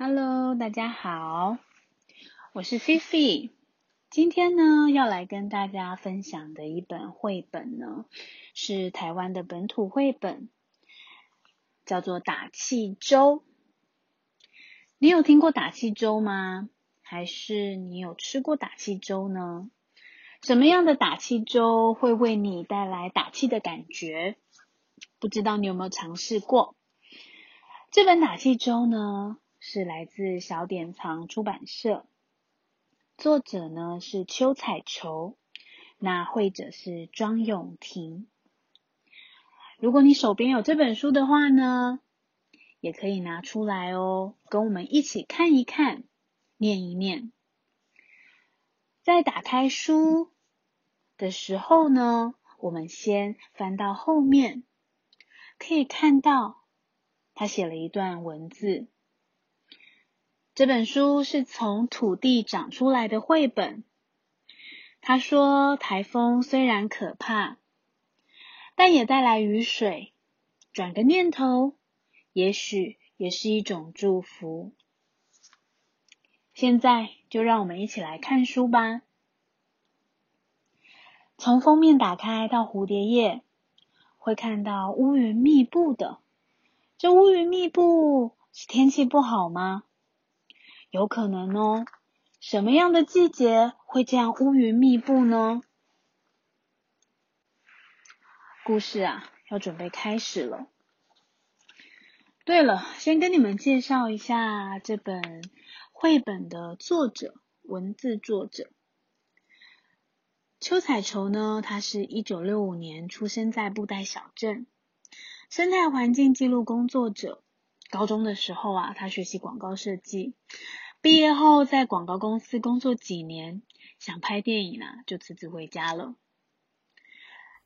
Hello，大家好，我是菲菲。今天呢，要来跟大家分享的一本绘本呢，是台湾的本土绘本，叫做《打气粥》。你有听过打气粥吗？还是你有吃过打气粥呢？什么样的打气粥会为你带来打气的感觉？不知道你有没有尝试过？这本打气粥呢？是来自小典藏出版社，作者呢是邱彩绸，那绘者是庄永婷。如果你手边有这本书的话呢，也可以拿出来哦，跟我们一起看一看，念一念。在打开书的时候呢，我们先翻到后面，可以看到他写了一段文字。这本书是从土地长出来的绘本。他说：“台风虽然可怕，但也带来雨水。转个念头，也许也是一种祝福。”现在就让我们一起来看书吧。从封面打开到蝴蝶页，会看到乌云密布的。这乌云密布是天气不好吗？有可能哦，什么样的季节会这样乌云密布呢？故事啊，要准备开始了。对了，先跟你们介绍一下这本绘本的作者，文字作者邱彩绸呢。他是一九六五年出生在布袋小镇，生态环境记录工作者。高中的时候啊，他学习广告设计。毕业后在广告公司工作几年，想拍电影啊，就辞职回家了。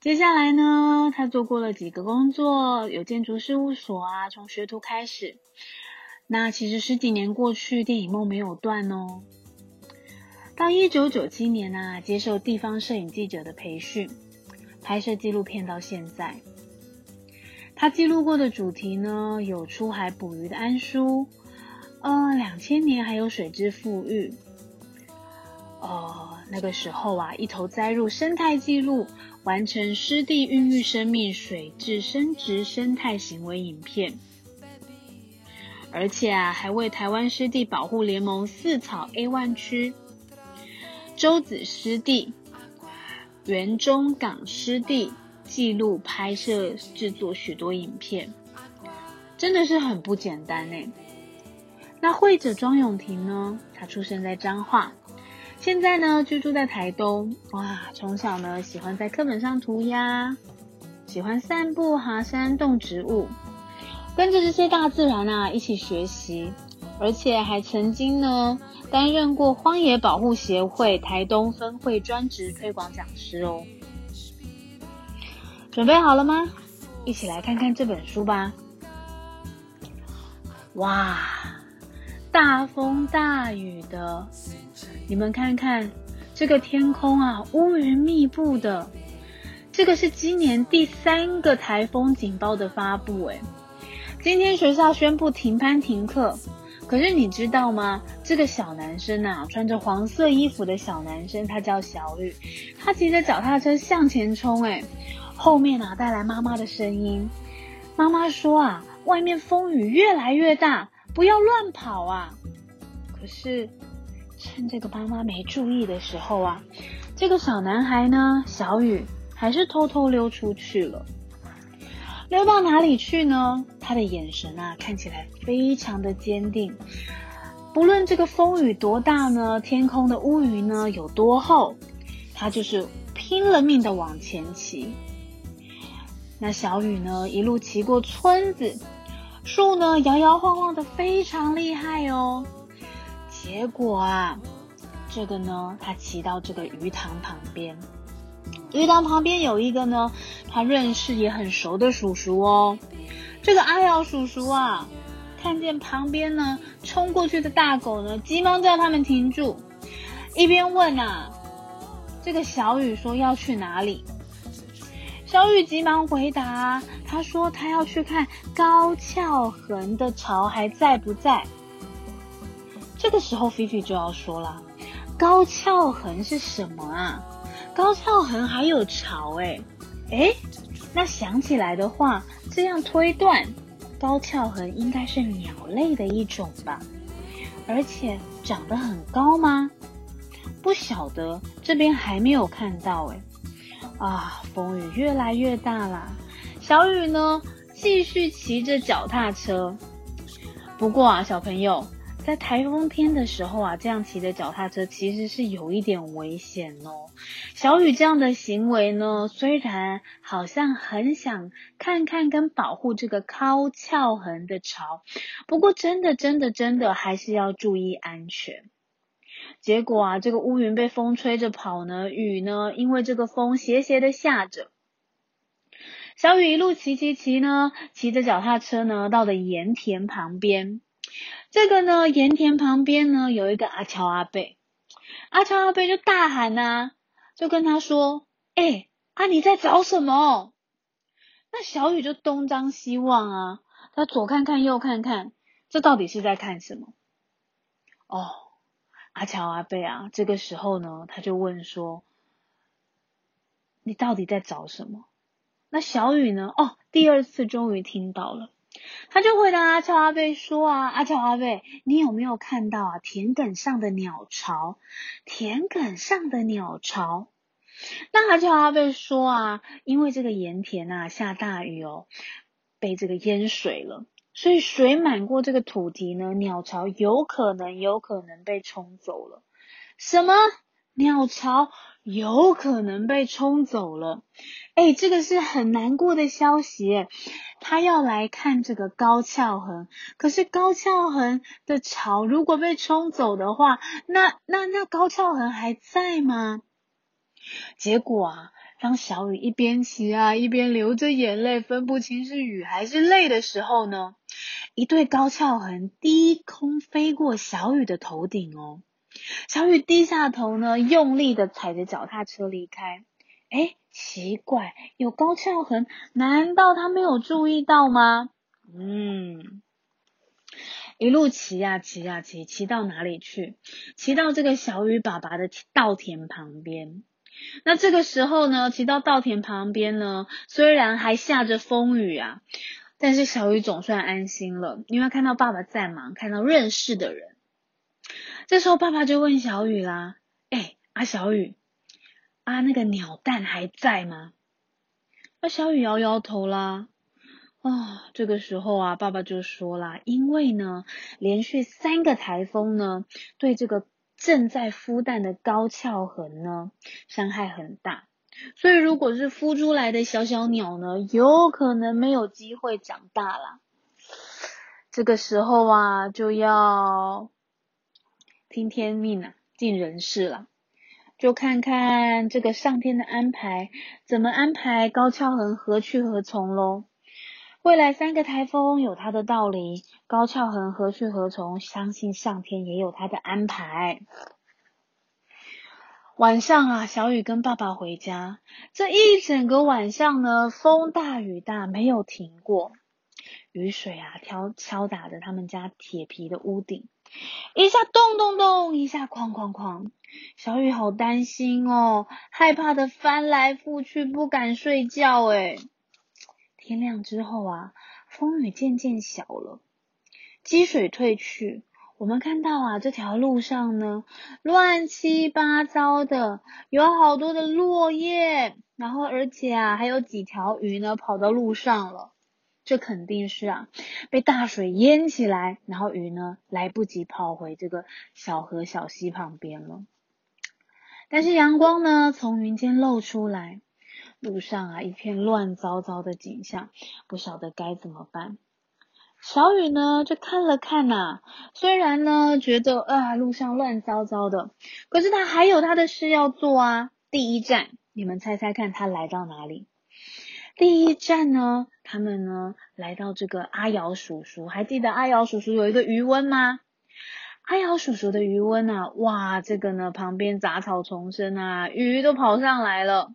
接下来呢，他做过了几个工作，有建筑事务所啊，从学徒开始。那其实十几年过去，电影梦没有断哦。到一九九七年啊，接受地方摄影记者的培训，拍摄纪录片到现在。他记录过的主题呢，有出海捕鱼的安叔，呃，两千年还有水之富裕，呃，那个时候啊，一头栽入生态记录，完成湿地孕育生命水质生殖生态行为影片，而且啊，还为台湾湿地保护联盟四草 A 湾区、洲子湿地、园中港湿地。记录、拍摄、制作许多影片，真的是很不简单呢。那绘者庄永婷呢？他出生在彰化，现在呢居住在台东。哇，从小呢喜欢在课本上涂鸦，喜欢散步、爬山、动植物，跟着这些大自然啊一起学习，而且还曾经呢担任过荒野保护协会台东分会专职推广讲师哦。准备好了吗？一起来看看这本书吧。哇，大风大雨的，你们看看这个天空啊，乌云密布的。这个是今年第三个台风警报的发布，哎，今天学校宣布停班停课。可是你知道吗？这个小男生啊，穿着黄色衣服的小男生，他叫小雨，他骑着脚踏车向前冲，哎。后面啊，带来妈妈的声音。妈妈说啊，外面风雨越来越大，不要乱跑啊。可是趁这个妈妈没注意的时候啊，这个小男孩呢，小雨还是偷偷溜出去了。溜到哪里去呢？他的眼神啊，看起来非常的坚定。不论这个风雨多大呢，天空的乌云呢有多厚，他就是拼了命的往前骑。那小雨呢？一路骑过村子，树呢摇摇晃晃的，非常厉害哦。结果啊，这个呢，他骑到这个鱼塘旁边，鱼塘旁边有一个呢，他认识也很熟的叔叔哦。这个阿瑶叔叔啊，看见旁边呢冲过去的大狗呢，急忙叫他们停住，一边问啊，这个小雨说要去哪里？小雨急忙回答：“他说他要去看高翘痕的巢还在不在。”这个时候菲菲就要说了，高翘痕是什么啊？高翘痕还有巢哎，哎，那想起来的话，这样推断，高翘痕应该是鸟类的一种吧？而且长得很高吗？不晓得，这边还没有看到哎。啊，风雨越来越大了，小雨呢继续骑着脚踏车。不过啊，小朋友。在台风天的时候啊，这样骑着脚踏车其实是有一点危险哦。小雨这样的行为呢，虽然好像很想看看跟保护这个高翘痕的巢，不过真的真的真的还是要注意安全。结果啊，这个乌云被风吹着跑呢，雨呢因为这个风斜斜的下着，小雨一路骑骑骑呢，骑着脚踏车呢，到了盐田旁边。这个呢，盐田旁边呢有一个阿乔阿贝，阿乔阿贝就大喊呐，就跟他说：“哎，啊你在找什么？”那小雨就东张西望啊，他左看看右看看，这到底是在看什么？哦，阿乔阿贝啊，这个时候呢，他就问说：“你到底在找什么？”那小雨呢？哦，第二次终于听到了。他就回答阿乔阿贝说啊，阿乔阿贝，你有没有看到啊田埂上的鸟巢？田埂上的鸟巢。那阿乔阿贝说啊，因为这个盐田啊下大雨哦，被这个淹水了，所以水满过这个土地呢，鸟巢有可能有可能被冲走了。什么？鸟巢有可能被冲走了？哎，这个是很难过的消息。他要来看这个高翘痕，可是高翘痕的巢如果被冲走的话，那那那高翘痕还在吗？结果啊，当小雨一边骑啊一边流着眼泪，分不清是雨还是泪的时候呢，一对高翘痕低空飞过小雨的头顶哦。小雨低下头呢，用力的踩着脚踏车离开。哎，奇怪，有高翘痕，难道他没有注意到吗？嗯，一路骑呀骑呀骑，骑到哪里去？骑到这个小雨爸爸的稻田旁边。那这个时候呢，骑到稻田旁边呢，虽然还下着风雨啊，但是小雨总算安心了，因为看到爸爸在忙，看到认识的人。这时候爸爸就问小雨啦：“哎，阿小雨。”啊，那个鸟蛋还在吗？那小雨摇摇头啦。啊，这个时候啊，爸爸就说啦，因为呢，连续三个台风呢，对这个正在孵蛋的高翘痕呢，伤害很大。所以，如果是孵出来的小小鸟呢，有可能没有机会长大啦。这个时候啊，就要听天命啊，尽人事了。就看看这个上天的安排，怎么安排高跷痕何去何从喽？未来三个台风有它的道理，高跷痕何去何从？相信上天也有他的安排。晚上啊，小雨跟爸爸回家，这一整个晚上呢，风大雨大没有停过，雨水啊，敲敲打着他们家铁皮的屋顶。一下咚咚咚，一下哐哐哐，小雨好担心哦，害怕的翻来覆去，不敢睡觉。诶天亮之后啊，风雨渐渐小了，积水退去，我们看到啊，这条路上呢，乱七八糟的，有好多的落叶，然后而且啊，还有几条鱼呢，跑到路上了。这肯定是啊，被大水淹起来，然后鱼呢来不及跑回这个小河小溪旁边了。但是阳光呢从云间露出来，路上啊一片乱糟糟的景象，不晓得该怎么办。小雨呢就看了看呐，虽然呢觉得啊路上乱糟糟的，可是他还有他的事要做啊。第一站，你们猜猜看他来到哪里？第一站呢，他们呢来到这个阿瑶叔叔，还记得阿瑶叔叔有一个余温吗？阿瑶叔叔的余温啊，哇，这个呢旁边杂草丛生啊，鱼都跑上来了。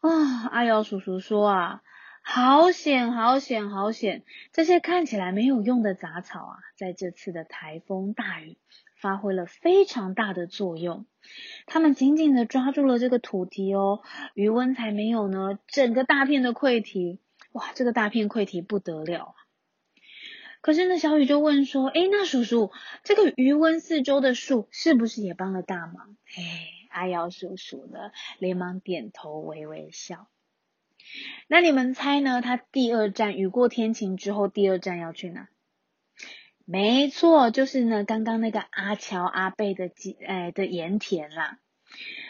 啊，阿瑶叔叔说啊，好险，好险，好险！这些看起来没有用的杂草啊，在这次的台风大雨发挥了非常大的作用。它们紧紧的抓住了这个土堤哦，余温才没有呢，整个大片的溃堤。哇，这个大片溃堤不得了啊！可是呢，小雨就问说：“哎，那叔叔，这个余温四周的树是不是也帮了大忙？”嘿，阿瑶叔叔呢，连忙点头，微微笑。那你们猜呢？他第二站雨过天晴之后，第二站要去哪？没错，就是呢，刚刚那个阿乔阿贝的积哎的盐田啦。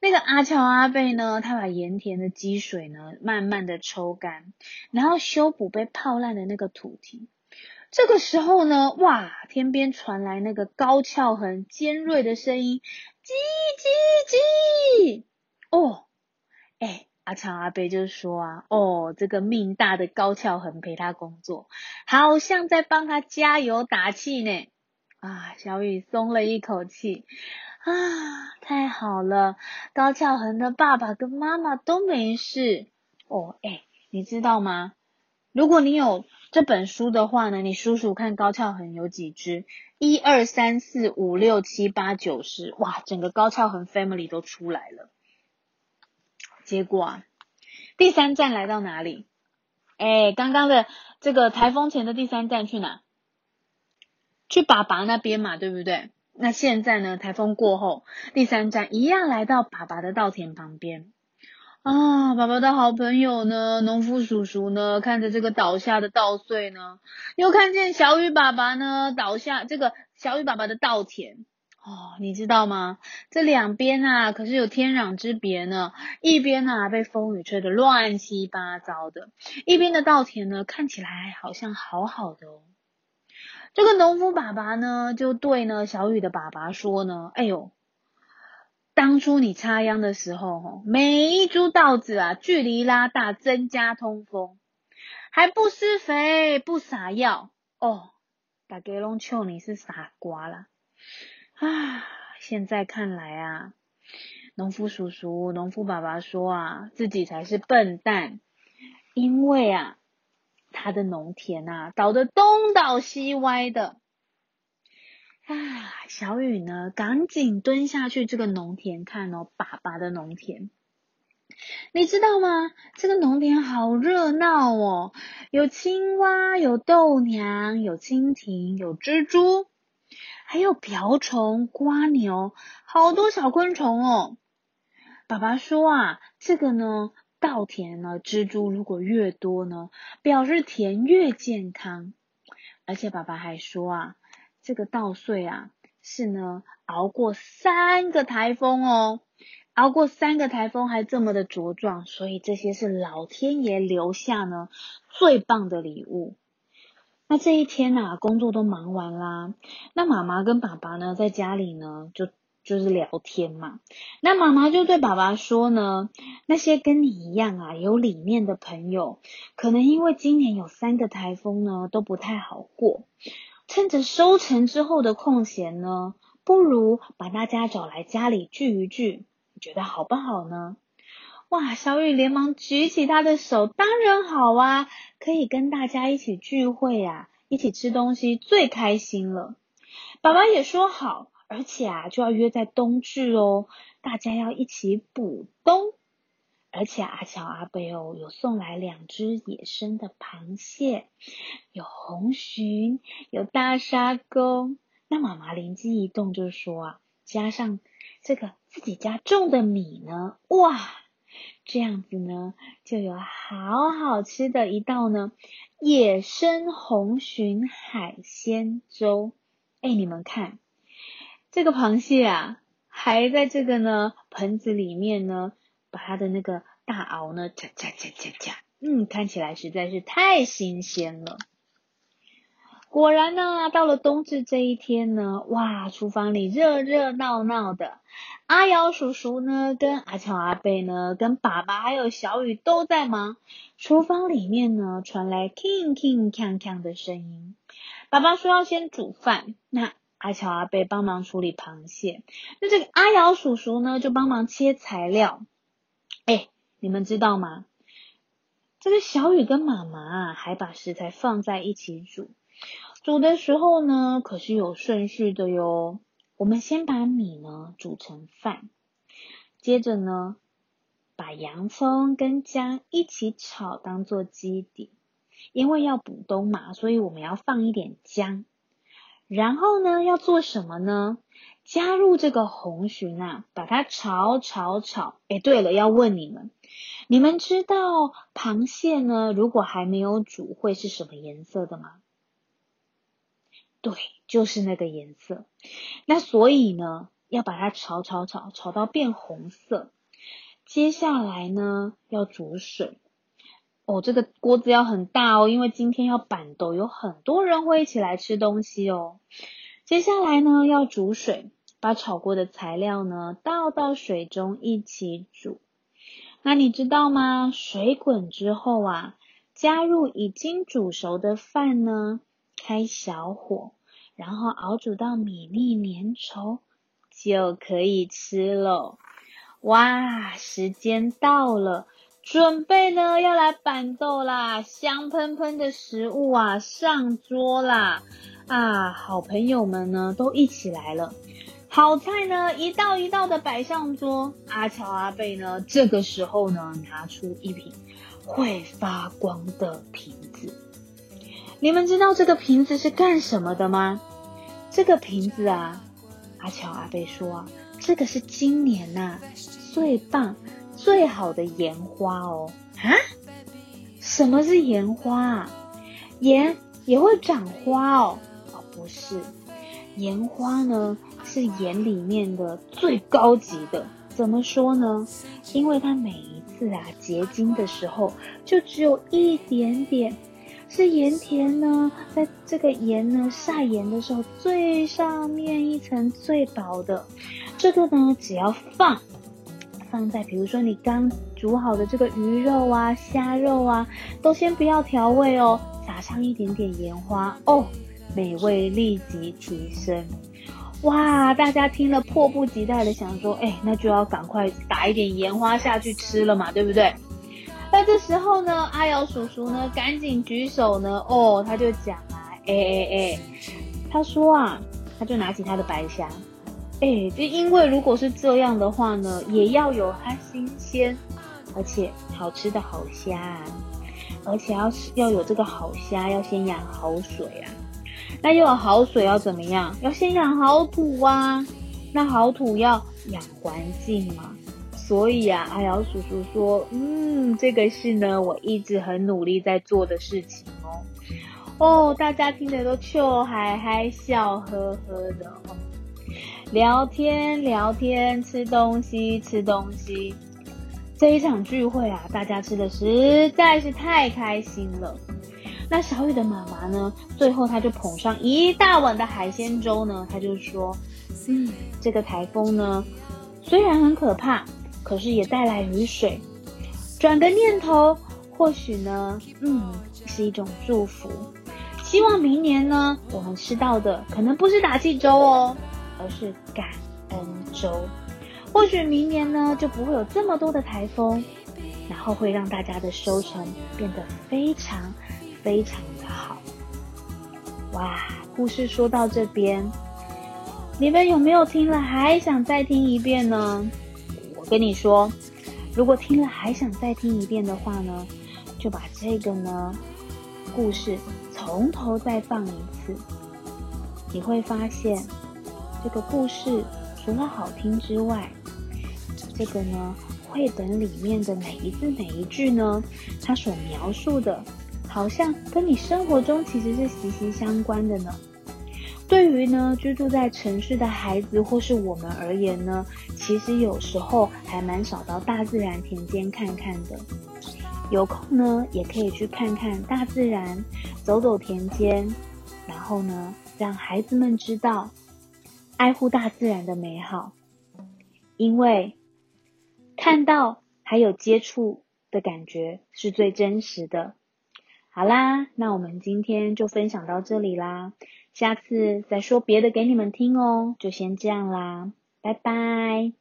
那个阿乔阿贝呢，他把盐田的积水呢，慢慢的抽干，然后修补被泡烂的那个土堤。这个时候呢，哇，天边传来那个高翘很尖锐的声音，叽叽叽，哦，哎。阿强阿贝就说啊，哦，这个命大的高翘恒陪他工作，好像在帮他加油打气呢。啊，小雨松了一口气，啊，太好了，高翘恒的爸爸跟妈妈都没事。哦，哎，你知道吗？如果你有这本书的话呢，你数数看高翘恒有几只？一二三四五六七八九十，哇，整个高翘恒 family 都出来了。结果啊，第三站来到哪里？哎，刚刚的这个台风前的第三站去哪？去爸爸那边嘛，对不对？那现在呢？台风过后，第三站一样来到爸爸的稻田旁边。啊，爸爸的好朋友呢，农夫叔叔呢，看着这个倒下的稻穗呢，又看见小雨爸爸呢倒下这个小雨爸爸的稻田。哦，你知道吗？这两边啊，可是有天壤之别呢。一边啊，被风雨吹得乱七八糟的；一边的稻田呢，看起来好像好好的哦。这个农夫爸爸呢，就对呢小雨的爸爸说呢：“哎呦，当初你插秧的时候，每一株稻子啊，距离拉大，增加通风，还不施肥，不撒药哦。大家拢笑你是傻瓜啦。”啊，现在看来啊，农夫叔叔、农夫爸爸说啊，自己才是笨蛋，因为啊，他的农田啊，倒得东倒西歪的。啊，小雨呢，赶紧蹲下去这个农田看哦，爸爸的农田，你知道吗？这个农田好热闹哦，有青蛙，有豆娘，有蜻蜓，有蜘蛛。还有瓢虫、瓜牛，好多小昆虫哦。爸爸说啊，这个呢，稻田呢，蜘蛛如果越多呢，表示田越健康。而且爸爸还说啊，这个稻穗啊，是呢，熬过三个台风哦，熬过三个台风还这么的茁壮，所以这些是老天爷留下呢最棒的礼物。那这一天呐，工作都忙完啦。那妈妈跟爸爸呢，在家里呢，就就是聊天嘛。那妈妈就对爸爸说呢，那些跟你一样啊，有理念的朋友，可能因为今年有三个台风呢，都不太好过。趁着收成之后的空闲呢，不如把大家找来家里聚一聚，你觉得好不好呢？哇！小雨连忙举起他的手，当然好啊，可以跟大家一起聚会呀，一起吃东西最开心了。爸爸也说好，而且啊，就要约在冬至哦，大家要一起补冬。而且阿乔阿贝哦，有送来两只野生的螃蟹，有红鲟，有大沙公。那妈妈灵机一动，就说啊，加上这个自己家种的米呢，哇！这样子呢，就有好好吃的一道呢，野生红鲟海鲜粥。哎，你们看，这个螃蟹啊，还在这个呢盆子里面呢，把它的那个大螯呢，夹夹夹夹夹，嗯，看起来实在是太新鲜了。果然呢，到了冬至这一天呢，哇，厨房里热热闹闹的。阿瑶叔叔呢，跟阿乔阿贝呢，跟爸爸还有小雨都在忙。厨房里面呢，传来 king king kang kang 的声音。爸爸说要先煮饭，那阿乔阿贝帮忙处理螃蟹，那这个阿瑶叔叔呢，就帮忙切材料。哎，你们知道吗？这个小雨跟妈妈啊还把食材放在一起煮，煮的时候呢，可是有顺序的哟。我们先把米呢煮成饭，接着呢，把洋葱跟姜一起炒，当做基底。因为要补冬嘛，所以我们要放一点姜。然后呢，要做什么呢？加入这个红鲟啊，把它炒炒炒。哎，对了，要问你们，你们知道螃蟹呢？如果还没有煮，会是什么颜色的吗？对，就是那个颜色。那所以呢，要把它炒炒炒，炒到变红色。接下来呢，要煮水。哦，这个锅子要很大哦，因为今天要板豆，有很多人会一起来吃东西哦。接下来呢，要煮水。把炒过的材料呢倒到水中一起煮。那你知道吗？水滚之后啊，加入已经煮熟的饭呢，开小火，然后熬煮到米粒粘稠，就可以吃了。哇，时间到了，准备呢要来板豆啦！香喷喷的食物啊上桌啦！啊，好朋友们呢都一起来了。好菜呢，一道一道的摆上桌。阿乔阿贝呢，这个时候呢，拿出一瓶会发光的瓶。你们知道这个瓶子是干什么的吗？这个瓶子啊，阿乔阿贝说，这个是今年呐最棒、最好的盐花哦。啊？什么是盐花啊？盐也会长花哦？哦，不是，盐花呢？是盐里面的最高级的，怎么说呢？因为它每一次啊结晶的时候，就只有一点点，是盐田呢，在这个盐呢晒盐的时候，最上面一层最薄的，这个呢只要放放在，比如说你刚煮好的这个鱼肉啊、虾肉啊，都先不要调味哦，撒上一点点盐花哦，美味立即提升。哇！大家听了迫不及待的想说，哎，那就要赶快打一点盐花下去吃了嘛，对不对？那这时候呢，阿瑶叔叔呢，赶紧举手呢，哦，他就讲啊，哎哎哎，他说啊，他就拿起他的白虾，哎，就因为如果是这样的话呢，也要有它新鲜而且好吃的好虾啊，而且要是要有这个好虾，要先养好水啊。那又有好水要怎么样？要先养好土啊。那好土要养环境嘛。所以啊，阿瑶叔叔说，嗯，这个是呢，我一直很努力在做的事情哦。哦，大家听得都笑嗨嗨，笑呵呵的哦。聊天聊天，吃东西吃东西。这一场聚会啊，大家吃的实在是太开心了。那小雨的妈妈呢？最后，她就捧上一大碗的海鲜粥呢。她就说：“嗯，这个台风呢，虽然很可怕，可是也带来雨水。转个念头，或许呢，嗯，是一种祝福。希望明年呢，我们吃到的可能不是打气粥哦，而是感恩粥。或许明年呢，就不会有这么多的台风，然后会让大家的收成变得非常。”非常的好，哇！故事说到这边，你们有没有听了还想再听一遍呢？跟你说，如果听了还想再听一遍的话呢，就把这个呢故事从头再放一次，你会发现这个故事除了好听之外，这个呢绘本里面的每一字每一句呢，它所描述的。好像跟你生活中其实是息息相关的呢。对于呢居住在城市的孩子或是我们而言呢，其实有时候还蛮少到大自然田间看看的。有空呢，也可以去看看大自然，走走田间，然后呢，让孩子们知道爱护大自然的美好，因为看到还有接触的感觉是最真实的。好啦，那我们今天就分享到这里啦，下次再说别的给你们听哦，就先这样啦，拜拜。